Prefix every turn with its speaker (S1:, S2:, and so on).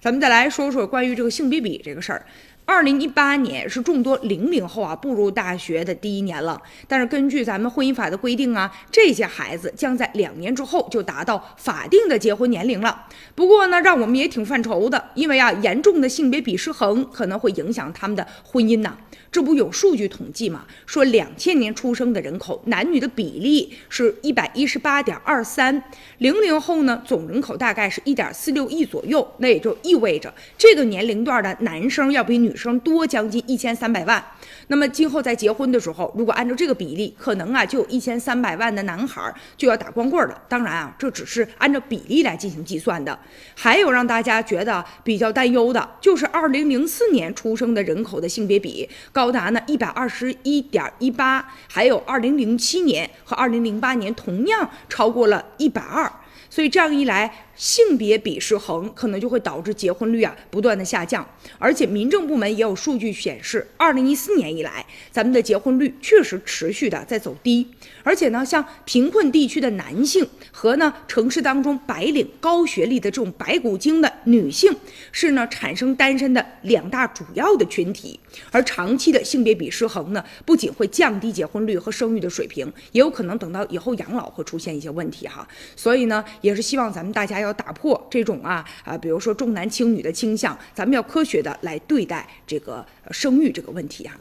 S1: 咱们再来说说关于这个性别比这个事儿。二零一八年是众多零零后啊步入大学的第一年了，但是根据咱们婚姻法的规定啊，这些孩子将在两年之后就达到法定的结婚年龄了。不过呢，让我们也挺犯愁的，因为啊，严重的性别比失衡可能会影响他们的婚姻呐。这不有数据统计吗？说两千年出生的人口，男女的比例是一百一十八点二三，零零后呢总人口大概是一点四六亿左右，那也就意味着这个年龄段的男生要比女女生多将近一千三百万。那么今后在结婚的时候，如果按照这个比例，可能啊就有一千三百万的男孩就要打光棍了。当然啊，这只是按照比例来进行计算的。还有让大家觉得比较担忧的，就是二零零四年出生的人口的性别比。高达呢一百二十一点一八，还有二零零七年和二零零八年同样超过了一百二，所以这样一来。性别比失衡可能就会导致结婚率啊不断的下降，而且民政部门也有数据显示，二零一四年以来，咱们的结婚率确实持续的在走低，而且呢，像贫困地区的男性和呢城市当中白领高学历的这种白骨精的女性，是呢产生单身的两大主要的群体，而长期的性别比失衡呢，不仅会降低结婚率和生育的水平，也有可能等到以后养老会出现一些问题哈，所以呢，也是希望咱们大家要。打破这种啊啊，比如说重男轻女的倾向，咱们要科学的来对待这个生育这个问题啊。